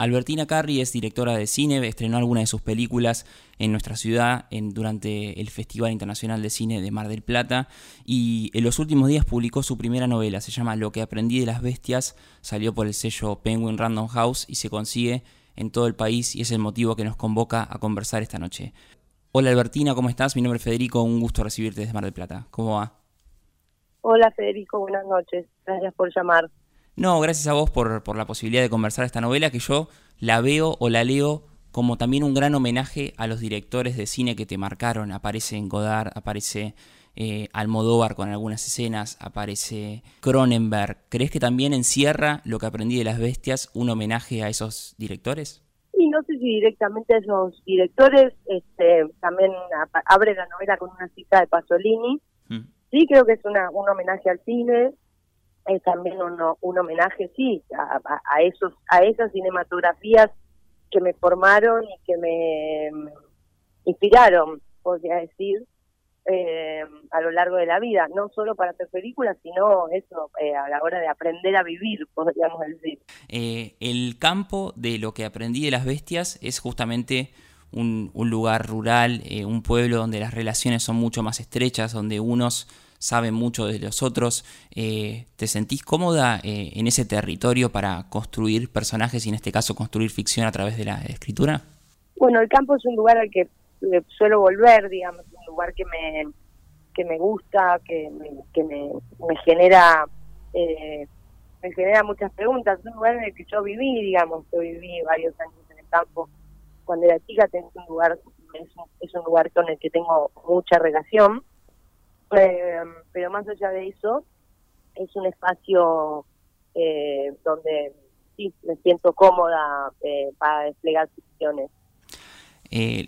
Albertina Carri es directora de cine, estrenó algunas de sus películas en nuestra ciudad en, durante el Festival Internacional de Cine de Mar del Plata y en los últimos días publicó su primera novela, se llama Lo que aprendí de las bestias, salió por el sello Penguin Random House y se consigue en todo el país y es el motivo que nos convoca a conversar esta noche. Hola Albertina, ¿cómo estás? Mi nombre es Federico, un gusto recibirte desde Mar del Plata. ¿Cómo va? Hola Federico, buenas noches, gracias por llamar. No, gracias a vos por, por la posibilidad de conversar esta novela que yo la veo o la leo como también un gran homenaje a los directores de cine que te marcaron. Aparece en Godard, aparece eh, Almodóvar con algunas escenas, aparece Cronenberg. ¿Crees que también encierra lo que aprendí de las bestias un homenaje a esos directores? Y no sé si directamente a esos directores, este, también abre la novela con una cita de Pasolini. Mm. Sí, creo que es una, un homenaje al cine, es también un, un homenaje, sí, a, esos, a esas cinematografías que me formaron y que me inspiraron, podría decir, eh, a lo largo de la vida, no solo para hacer películas, sino eso, eh, a la hora de aprender a vivir, podríamos decir. Eh, el campo de lo que aprendí de las bestias es justamente un, un lugar rural, un pueblo donde las relaciones son mucho más estrechas, donde unos saben mucho de los otros. Eh, ¿Te sentís cómoda eh, en ese territorio para construir personajes y en este caso construir ficción a través de la escritura? Bueno, el campo es un lugar al que eh, suelo volver, digamos, un lugar que me que me gusta, que me, que me, genera me genera muchas preguntas. Es un lugar en el que yo viví, digamos, yo viví varios años en el campo. Cuando era chica tengo un lugar, es un lugar con el que tengo mucha relación eh, pero más allá de eso, es un espacio eh, donde sí me siento cómoda eh, para desplegar ficciones.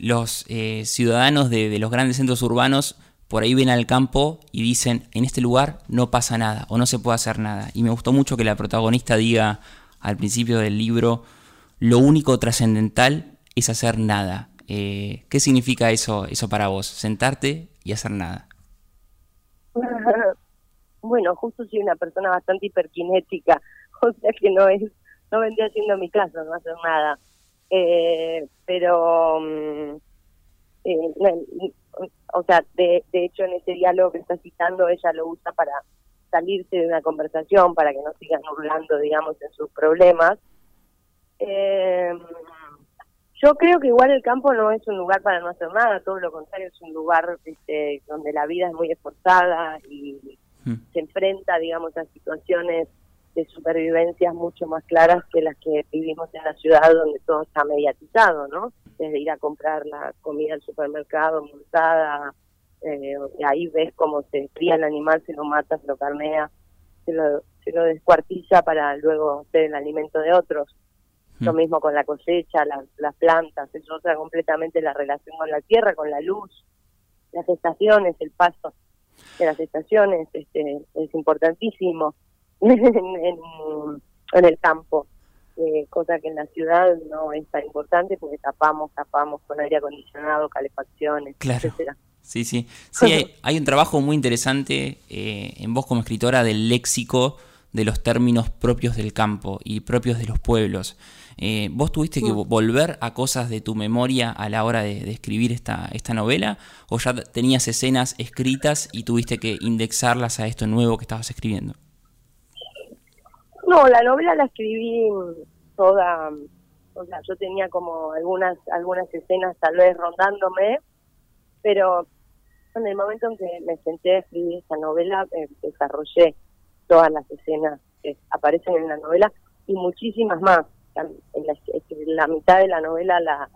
los ciudadanos de, los grandes centros urbanos por ahí ven al campo y dicen, en este lugar no pasa nada o no se puede hacer nada. Y me gustó mucho que la protagonista diga al principio del libro, lo único trascendental es hacer nada. ¿Qué significa eso, eso para vos? Sentarte y hacer nada. bueno, justo soy una persona bastante hiperkinética, o sea que no es, no vendría siendo mi caso, no hacer nada. Eh, pero, mm, eh, o sea, de, de hecho en ese diálogo que está citando, ella lo usa para salirse de una conversación, para que no sigan hablando, digamos, en sus problemas. Eh, yo creo que igual el campo no es un lugar para no hacer nada, todo lo contrario, es un lugar este, donde la vida es muy esforzada y hmm. se enfrenta, digamos, a situaciones de supervivencia mucho más claras que las que vivimos en la ciudad donde todo está mediatizado, ¿no? Desde ir a comprar la comida al supermercado montada, eh, ahí ves cómo se cría el animal, se lo mata, se lo carnea, se lo, se lo descuartiza para luego ser el alimento de otros. Lo mismo con la cosecha, las plantas, es otra completamente la relación con la tierra, con la luz, las estaciones, el paso de las estaciones, este, es importantísimo en, el campo, eh, cosa que en la ciudad no es tan importante porque tapamos, tapamos con aire acondicionado, calefacciones, claro. Sí, sí. Sí, hay, un trabajo muy interesante eh, en vos como escritora del léxico de los términos propios del campo y propios de los pueblos. Eh, ¿Vos tuviste que mm. volver a cosas de tu memoria a la hora de, escribir esta, esta novela? ¿O ya tenías escenas escritas y tuviste que indexarlas a esto nuevo que estabas escribiendo? No, la novela la escribí toda, o sea, yo tenía como algunas, algunas escenas tal vez rondándome, pero en el momento en que me senté a escribir esta novela, eh, desarrollé todas las escenas que aparecen en la novela y muchísimas más en la, mitad de la novela la,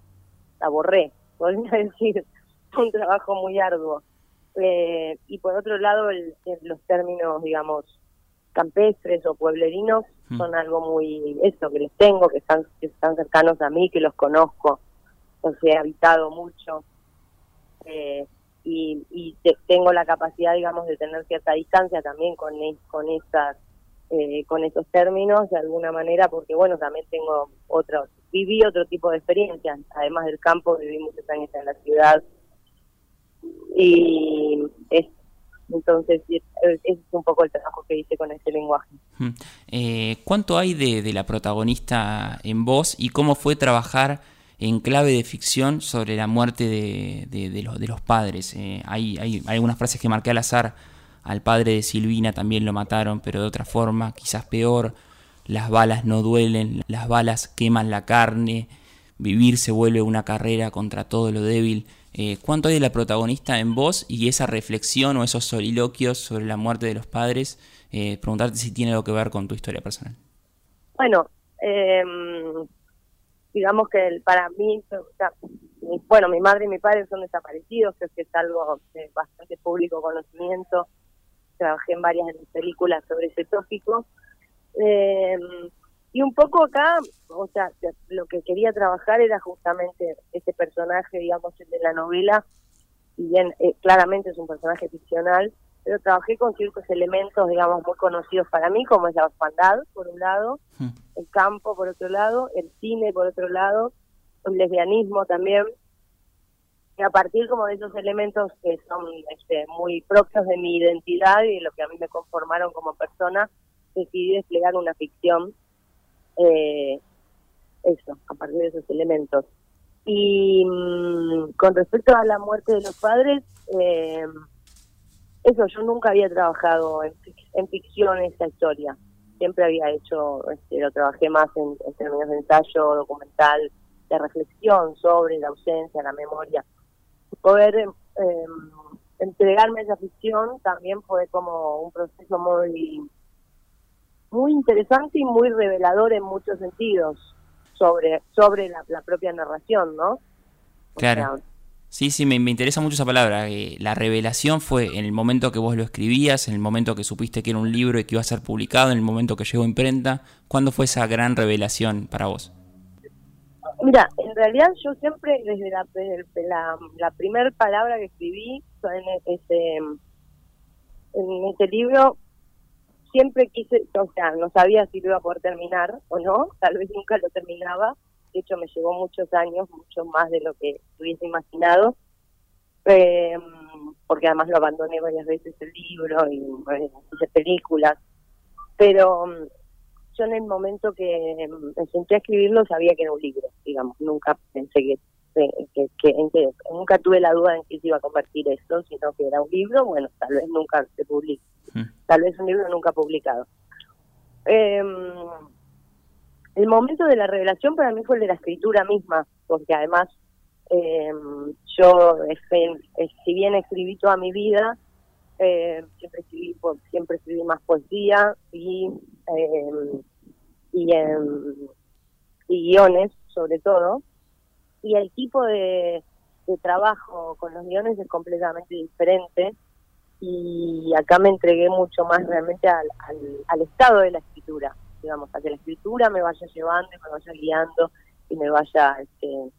la borré, podría decir, un trabajo muy arduo. Eh, y por otro lado, los términos, digamos, campestres o pueblerinos hmm. son algo muy, eso, que les tengo, que están, que están cercanos a mí, que los conozco, los he habitado mucho. Eh, y, y tengo la capacidad, digamos, de tener cierta distancia también con, con esas eh, con esos términos de alguna manera porque bueno también tengo otro viví otro tipo de experiencias además del campo viví muchos años en la ciudad y es Entonces, es un poco el trabajo que hice con ese lenguaje. Eh, ¿Cuánto hay de, la protagonista en voz y cómo fue trabajar en clave de ficción sobre la muerte de, los, de los, padres? Eh, hay, hay, algunas frases que marqué al azar. Al padre de Silvina también lo mataron, pero de otra forma, quizás peor. Las balas no duelen, las balas queman la carne, vivir se vuelve una carrera contra todo lo débil. Eh, ¿Cuánto hay de la protagonista en voz y esa reflexión o esos soliloquios sobre la muerte de los padres? Eh, preguntarte si tiene algo que ver con tu historia personal. Bueno, em, digamos que para mí, bueno, mi madre y mi padre son desaparecidos, creo que es algo de bastante público conocimiento. Trabajé en varias películas sobre ese tópico. Eh, y un poco acá, o sea, lo que quería trabajar era justamente ese personaje, digamos, el de la novela, y bien, eh, claramente es un personaje ficcional, pero trabajé con ciertos elementos, digamos, muy conocidos para mí, como es la orfandad, por un lado, hmm. el campo, por otro lado, el cine, por otro lado, el lesbianismo también, y a partir como de esos elementos que son este, muy propios de mi identidad y de lo que a mí me conformaron como persona, decidí desplegar una ficción eh, eso, a partir de esos elementos. Y mm, con respecto a la muerte de los padres, eh, eso, yo nunca había trabajado en, en, ficción esa historia. Siempre había hecho, este, lo trabajé más en, términos de ensayo documental, de reflexión sobre la ausencia, la memoria. Poder eh, entregarme a esa ficción también fue como un proceso muy muy interesante y muy revelador en muchos sentidos sobre, sobre la, propia narración, ¿no? Claro. sí, sí, me, interesa mucho esa palabra. Eh, la revelación fue en el momento que vos lo escribías, en el momento que supiste que era un libro y que iba a ser publicado, en el momento que llegó a imprenta. ¿Cuándo fue esa gran revelación para vos? Mira, en realidad yo siempre, desde la, la, la primera palabra que escribí en ese, en ese libro, siempre quise, o sea, no sabía si lo iba a poder terminar o no, tal vez nunca lo terminaba, de hecho me llevó muchos años, mucho más de lo que hubiese imaginado, eh, porque además lo abandoné varias veces el libro y hice películas, pero yo en el momento que mm, me senté a escribirlo sabía que era un libro, digamos, nunca pensé que, que, que, nunca tuve la duda en que se iba a convertir esto, sino que era un libro, bueno, tal vez nunca se publique tal vez un libro nunca publicado. Em, el momento de la revelación para mí fue el de la escritura misma, porque además em, yo, si bien escribí toda mi vida, em, siempre escribí siempre escribí más poesía y y, y guiones sobre todo y el tipo de, trabajo con los guiones es completamente diferente y acá me entregué mucho más realmente al, al, estado de la escritura, digamos, a que la escritura me vaya llevando me vaya guiando y me vaya este,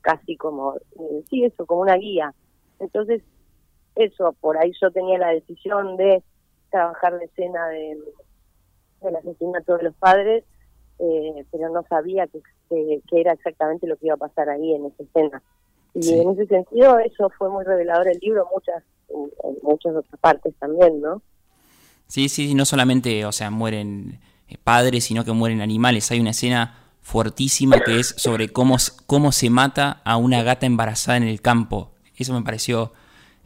casi como, eh, sí, eso, como una guía. Entonces, eso, por ahí yo tenía la decisión de trabajar la escena de, del asesinato de los padres, eh, pero no sabía que, que, era exactamente lo que iba a pasar ahí en esa escena. Y en ese sentido, eso fue muy revelador el libro, muchas en, muchas otras partes también, ¿no? Sí, sí, no solamente, o sea, mueren eh, padres, sino que mueren animales. Hay una escena fuertísima que es sobre cómo, cómo se mata a una gata embarazada en el campo. Eso me pareció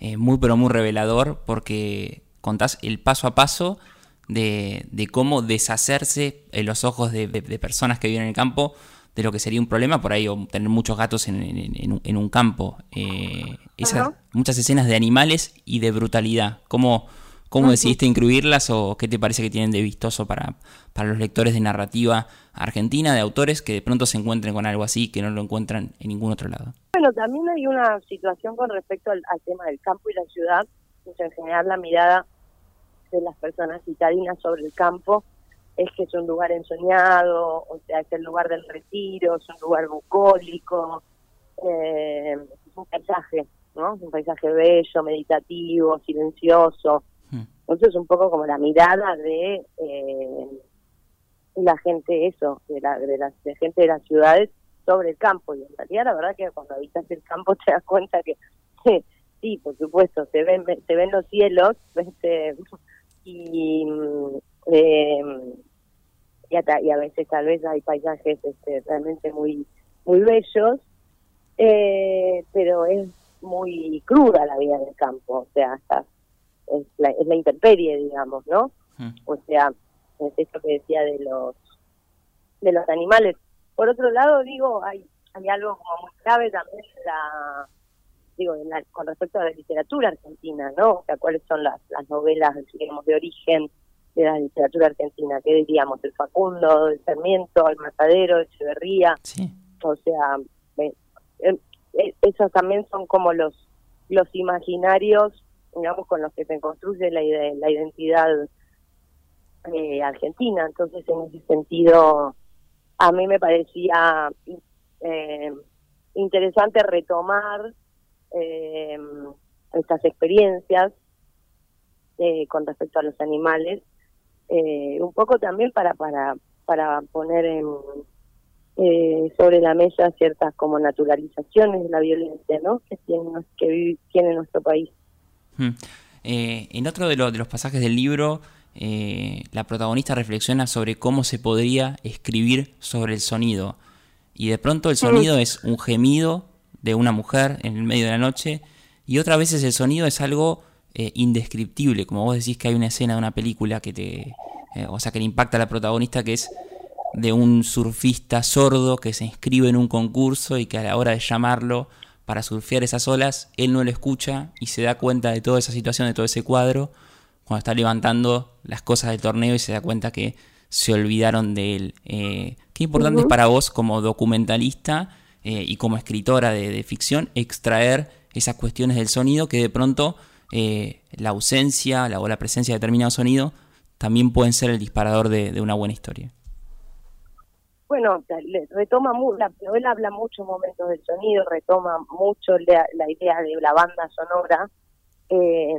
eh, muy, pero muy revelador porque contás el paso a paso de, de cómo deshacerse en los ojos de, personas que viven en el campo de lo que sería un problema por ahí, o tener muchos gatos en, en, un campo. Eh, esas, muchas escenas de animales y de brutalidad. ¿Cómo, cómo decidiste incluirlas o qué te parece que tienen de vistoso para, para los lectores de narrativa argentina, de autores que de pronto se encuentren con algo así que no lo encuentran en ningún otro lado? Bueno, también hay una situación con respecto al, tema del campo y la ciudad, en general la mirada de las personas citadinas sobre el campo es que es un lugar ensoñado, o sea, es el lugar del retiro, es un lugar bucólico, eh, es un paisaje, ¿no? Es un paisaje bello, meditativo, silencioso. Hmm. Entonces, un poco como la mirada de eh, la gente, eso, de la, de la gente de las ciudades sobre el campo. Y en realidad, la verdad que cuando habitas el campo te das cuenta que, sí, por supuesto, se ven, se ven los cielos, este, y, eh, y, a, y, a, veces tal vez hay paisajes este, realmente muy, muy bellos, eh, pero es muy cruda la vida del campo, o sea, hasta es la, es la intemperie, digamos, ¿no? Mm. O sea, es esto que decía de los de los animales. Por otro lado, digo, hay, hay algo como muy clave también la digo, con respecto a la literatura argentina, ¿no? O sea, cuáles son las, las novelas, digamos, de origen de la literatura argentina, ¿qué diríamos? El Facundo, el Sarmiento, el Matadero, Echeverría, sí. o sea, eh, eh, esos también son como los los imaginarios, digamos, con los que se construye la, la identidad eh, argentina. Entonces, en ese sentido, a mí me parecía eh, interesante retomar eh, estas experiencias eh, con respecto a los animales, eh, un poco también para para para poner en, sobre la mesa ciertas como naturalizaciones de la violencia, ¿no? Que tiene que tiene nuestro país. Hmm. en otro de, de los pasajes del libro la protagonista reflexiona sobre cómo se podría escribir sobre el sonido. Y de pronto el sonido es un gemido de una mujer en el medio de la noche, y otras veces el sonido es algo eh, indescriptible, como vos decís que hay una escena de una película que te, eh, o sea, que le impacta a la protagonista, que es de un surfista sordo que se inscribe en un concurso y que a la hora de llamarlo para surfear esas olas, él no lo escucha y se da cuenta de toda esa situación, de todo ese cuadro, cuando está levantando las cosas del torneo y se da cuenta que se olvidaron de él. Eh, ¿Qué importante es para vos como documentalista eh, y como escritora de, ficción extraer esas cuestiones del sonido que de pronto eh, la ausencia la, o la presencia de determinado sonido también pueden ser el disparador de, una buena historia. Bueno, retoma la novela habla muchos momentos del sonido, retoma mucho la, idea de la banda sonora, eh,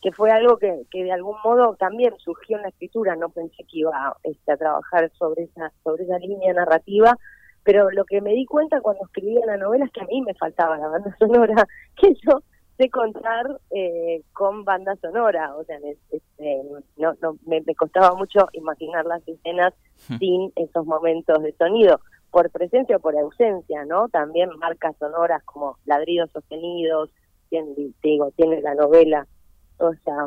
que fue algo que, que, de algún modo también surgió en la escritura. No pensé que iba este, a trabajar sobre esa sobre esa línea narrativa, pero lo que me di cuenta cuando escribía la novela es que a mí me faltaba la banda sonora, que yo sé contar eh, con banda sonora, o sea, este, no, no me, costaba mucho imaginar las escenas hmm. sin esos momentos de sonido, por presencia o por ausencia, ¿no? También marcas sonoras como ladridos sostenidos, tiene, digo, tiene la novela, o sea,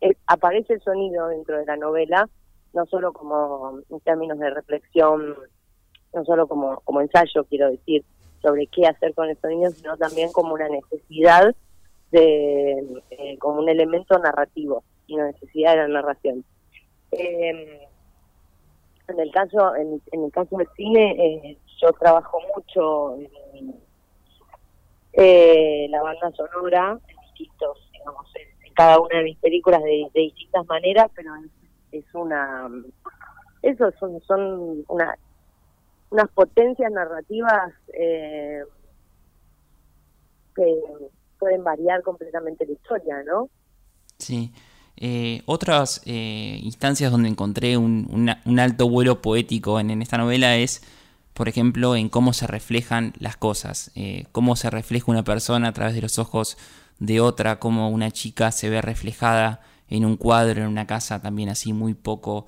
eh, aparece el sonido dentro de la novela, no solo como en términos de reflexión no solo como, como ensayo, quiero decir, sobre qué hacer con el sonido, sino también como una necesidad de, eh, como un elemento narrativo y una necesidad de la narración. Eh, en el caso, en, el caso del cine, eh, yo trabajo mucho en la banda sonora en distintos, digamos, en, cada una de mis películas de, distintas maneras, pero es, es una, eso son, son una unas potencias narrativas eh, que pueden variar completamente la historia, ¿no? Sí. Eh, otras eh, instancias donde encontré un, alto vuelo poético en, esta novela es, por ejemplo, en cómo se reflejan las cosas, cómo se refleja una persona a través de los ojos de otra, cómo una chica se ve reflejada en un cuadro, en una casa también así muy poco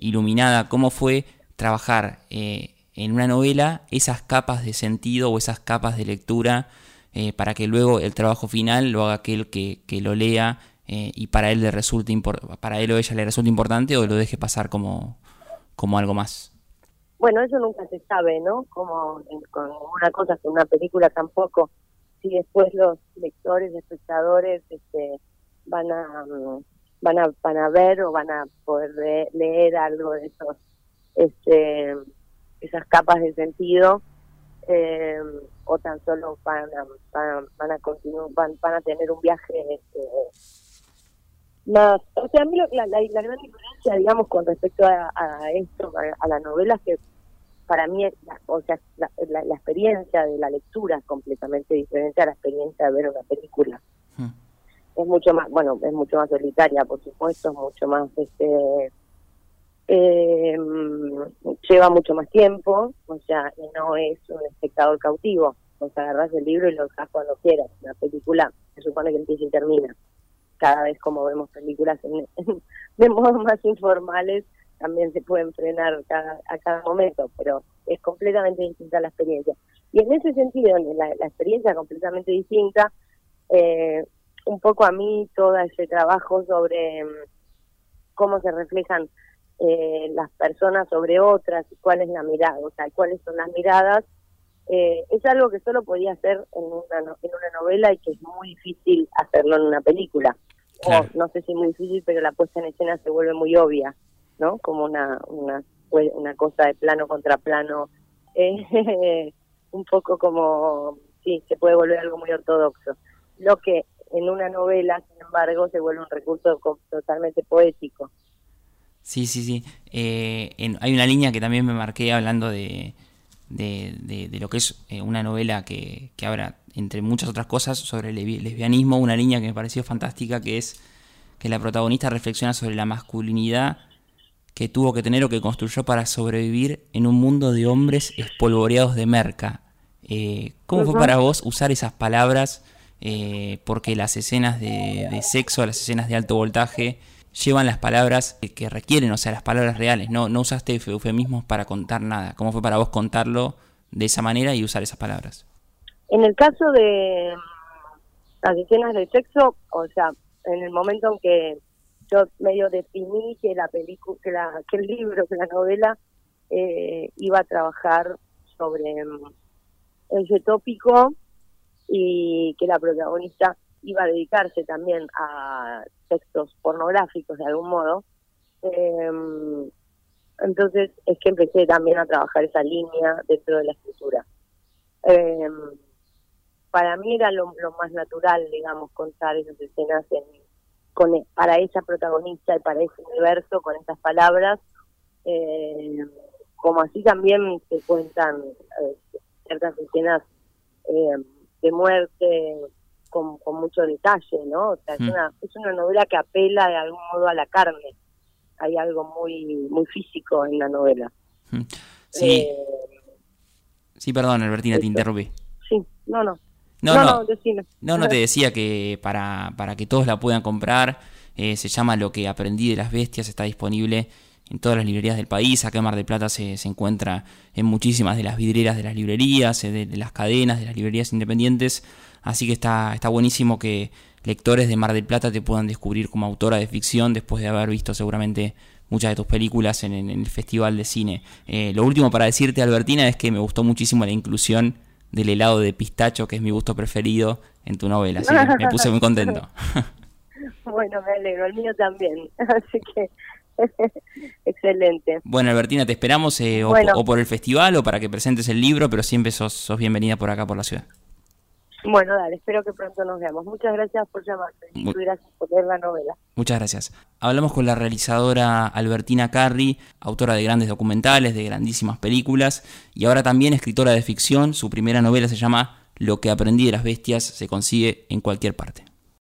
iluminada, cómo fue trabajar eh, en una novela esas capas de sentido o esas capas de lectura eh, para que luego el trabajo final lo haga aquel que, que lo lea eh, y para él le resulte para él o ella le resulte importante o lo deje pasar como, como algo más. Bueno, eso nunca se sabe, ¿no? Como con una cosa que una película tampoco, si después los lectores, espectadores, este, van a mm, van a van a ver o van a poder leer algo de esos este esas capas de sentido eh, o tan solo van a, van, a continuar van, van, a tener un viaje este, más o sea a mí la, la, gran diferencia digamos con respecto a, esto a, la novela es que para mí o sea la, la, experiencia de la lectura es completamente diferente a la experiencia de ver una película hmm. es mucho más bueno es mucho más solitaria por supuesto es mucho más este eh, lleva mucho más tiempo, o sea, no es un espectador cautivo. Vos agarrás el libro y lo usás cuando quieras. La película se supone que empieza y termina. Cada vez como vemos películas en, de modos más informales, también se pueden frenar a cada momento, pero es completamente distinta la experiencia. Y en ese sentido, la, la experiencia completamente distinta, eh, un poco a mí todo ese trabajo sobre mm, cómo se reflejan eh, las personas sobre otras y cuál es la mirada, o sea, cuáles son las miradas, eh, es algo que solo podía hacer en una, en una novela y que es muy difícil hacerlo en una película. O no sé si muy difícil, pero la puesta en escena se vuelve muy obvia, ¿no? Como una, una, una cosa de plano contra plano, eh, un poco como, sí, se puede volver algo muy ortodoxo. Lo que en una novela, sin embargo, se vuelve un recurso totalmente poético. Sí, sí, sí. Eh, hay una línea que también me marqué hablando de, de, lo que es eh, una novela que, que, entre muchas otras cosas, sobre el lesbianismo, una línea que me pareció fantástica, que es que la protagonista reflexiona sobre la masculinidad que tuvo que tener o que construyó para sobrevivir en un mundo de hombres espolvoreados de merca. Eh, ¿Cómo fue para vos usar esas palabras? Eh, porque las escenas de, sexo, las escenas de alto voltaje, llevan las palabras que requieren, o sea, las palabras reales. No, no usaste eufemismos para contar nada. ¿Cómo fue para vos contarlo de esa manera y usar esas palabras? En el caso de las escenas de sexo, o sea, en el momento en que yo medio definí que la película, que, que el libro, que la novela eh, iba a trabajar sobre mm, ese tópico y que la protagonista iba a dedicarse también a textos pornográficos de algún modo. Em, entonces es que empecé también a trabajar esa línea dentro de la escritura. Eh, para mí era lo, más natural, digamos, contar esas escenas en, con, para esa protagonista y para ese universo con esas palabras. Eh, como así también se cuentan eh, ciertas escenas eh, de muerte con, mucho detalle, ¿no? O sea, es, mm. una, es una novela que apela de algún modo a la carne. Hay algo muy muy físico en la novela. Mm. Sí. Eh, sí, perdón, Albertina, te interrumpí. Sí, no, no. No, no, no, no, te decía que para, para que todos la puedan comprar, eh, se llama Lo que aprendí de las bestias, está disponible en todas las librerías del país. Acá en Mar del Plata se, se encuentra en muchísimas de las vidrieras de las librerías, eh, de, las cadenas, de las librerías independientes. Así que está, está buenísimo que lectores de Mar del Plata te puedan descubrir como autora de ficción después de haber visto seguramente muchas de tus películas en, el Festival de Cine. Eh, lo último para decirte, Albertina, es que me gustó muchísimo la inclusión del helado de pistacho, que es mi gusto preferido en tu novela. Así que me puse muy contento. bueno, me alegro, el mío también. Así que Excelente. Bueno, Albertina, te esperamos eh, o, por el festival o para que presentes el libro, pero siempre sos, sos bienvenida por acá, por la ciudad. Bueno, dale, espero que pronto nos veamos. Muchas gracias por llamarte y gracias por leer la novela. Muchas gracias. Hablamos con la realizadora Albertina Carri, autora de grandes documentales, de grandísimas películas y ahora también escritora de ficción. Su primera novela se llama Lo que aprendí de las bestias, se consigue en cualquier parte.